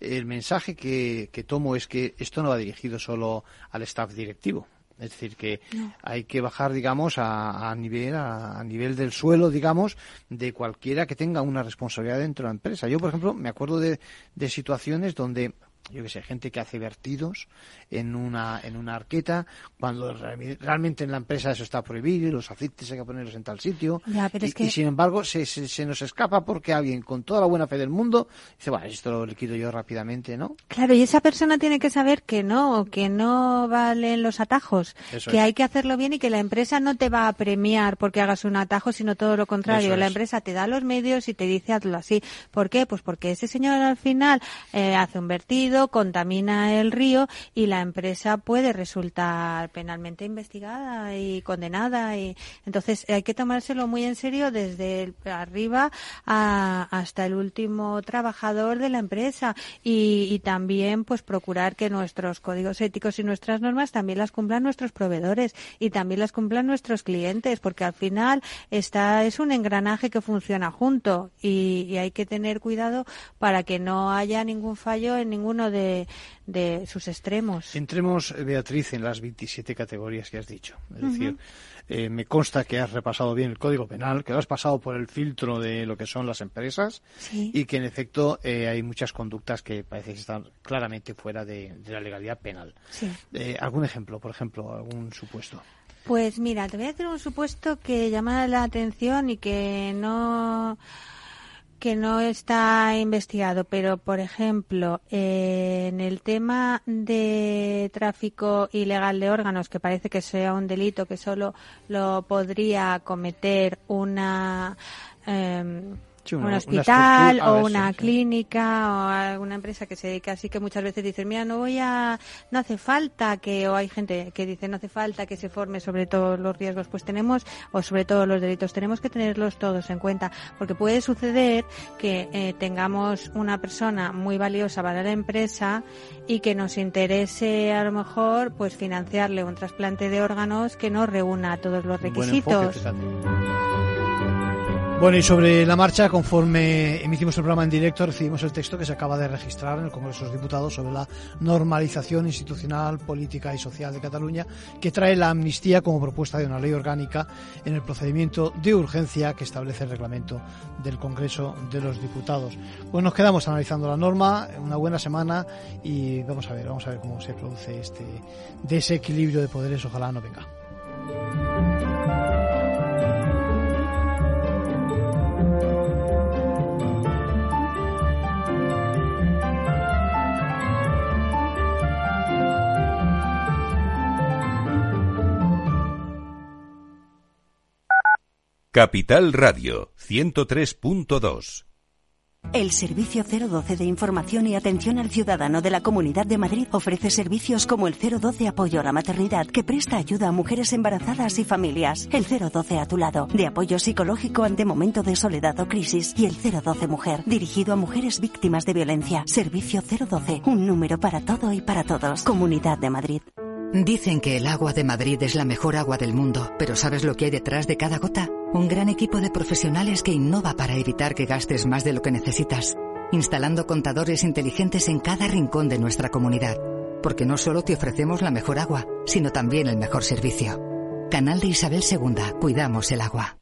El mensaje que, que tomo es que esto no va dirigido solo al staff directivo. Es decir, que hay que bajar, digamos, a, a nivel a, nivel del suelo, digamos, de cualquiera que tenga una responsabilidad dentro de la empresa. Yo, por ejemplo, me acuerdo de, de situaciones donde yo que sé, gente que hace vertidos en una, en una arqueta, cuando realmente en la empresa eso está prohibido y los aceites hay que ponerlos en tal sitio. y, sin embargo se, se, nos escapa porque alguien con toda la buena fe del mundo dice, bueno, esto lo liquido yo rápidamente, ¿no? Claro, y esa persona tiene que saber que no, que no valen los atajos, que hay que hacerlo bien y que la empresa no te va a premiar porque hagas un atajo, sino todo lo contrario. la empresa te da los medios y te dice hazlo así. ¿Por qué? Pues porque ese señor al final eh, hace un vertido, contamina el río y la empresa puede resultar penalmente investigada y condenada. y Entonces hay que tomárselo muy en serio desde arriba hasta el último trabajador de la empresa y, también pues procurar que nuestros códigos éticos y nuestras normas también las cumplan nuestros proveedores y también las cumplan nuestros clientes porque al final está es un engranaje que funciona junto y, y hay que tener cuidado para que no haya ningún fallo en ninguno de, sus extremos. Entremos, eh, Beatriz, en las 27 categorías que has dicho. Es decir, eh, me consta que has repasado bien el Código Penal, que lo has pasado por el filtro de lo que son las empresas y que, en efecto, eh, hay muchas conductas que parece que están claramente fuera de, la legalidad penal. ¿Algún ejemplo, por ejemplo, algún supuesto? Pues mira, te voy a hacer un supuesto que llama la atención y que no que no está investigado, pero por ejemplo, en el tema de tráfico ilegal de órganos, que parece que sea un delito que solo lo podría cometer una eh, un hospital o una clínica o alguna empresa que se dedica así que muchas veces dicen mira no voy a no hace falta que o hay gente que dice no hace falta que se forme sobre todos los riesgos pues tenemos o sobre todos los delitos tenemos que tenerlos todos en cuenta porque puede suceder que eh, tengamos una persona muy valiosa para la empresa y que nos interese a lo mejor pues financiarle un trasplante de órganos que no reúna todos los requisitos bueno, y sobre la marcha, conforme emitimos el programa en directo, recibimos el texto que se acaba de registrar en el Congreso de los Diputados sobre la normalización institucional, política y social de Cataluña, que trae la amnistía como propuesta de una ley orgánica en el procedimiento de urgencia que establece el reglamento del Congreso de los Diputados. Pues nos quedamos analizando la norma, una buena semana y vamos a ver, vamos a ver cómo se produce este desequilibrio de poderes, ojalá no venga. Capital Radio 103.2 el Servicio 012 de Información y Atención al Ciudadano de la Comunidad de Madrid ofrece servicios como el 012 Apoyo a la Maternidad, que presta ayuda a mujeres embarazadas y familias, el 012 a tu lado, de apoyo psicológico ante momento de soledad o crisis, y el 012 Mujer, dirigido a mujeres víctimas de violencia. Servicio 012, un número para todo y para todos. Comunidad de Madrid. Dicen que el agua de Madrid es la mejor agua del mundo, pero ¿sabes lo que hay detrás de cada gota? Un gran equipo de profesionales que innova para evitar que gastes más de lo que necesitas, instalando contadores inteligentes en cada rincón de nuestra comunidad, porque no solo te ofrecemos la mejor agua, sino también el mejor servicio. Canal de Isabel II, cuidamos el agua.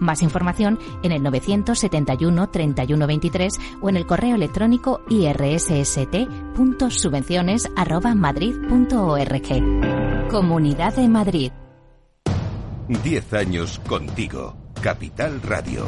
Más información en el 971 31 23 o en el correo electrónico irsst.subvenciones@madrid.org. Comunidad de Madrid. 10 años contigo. Capital Radio.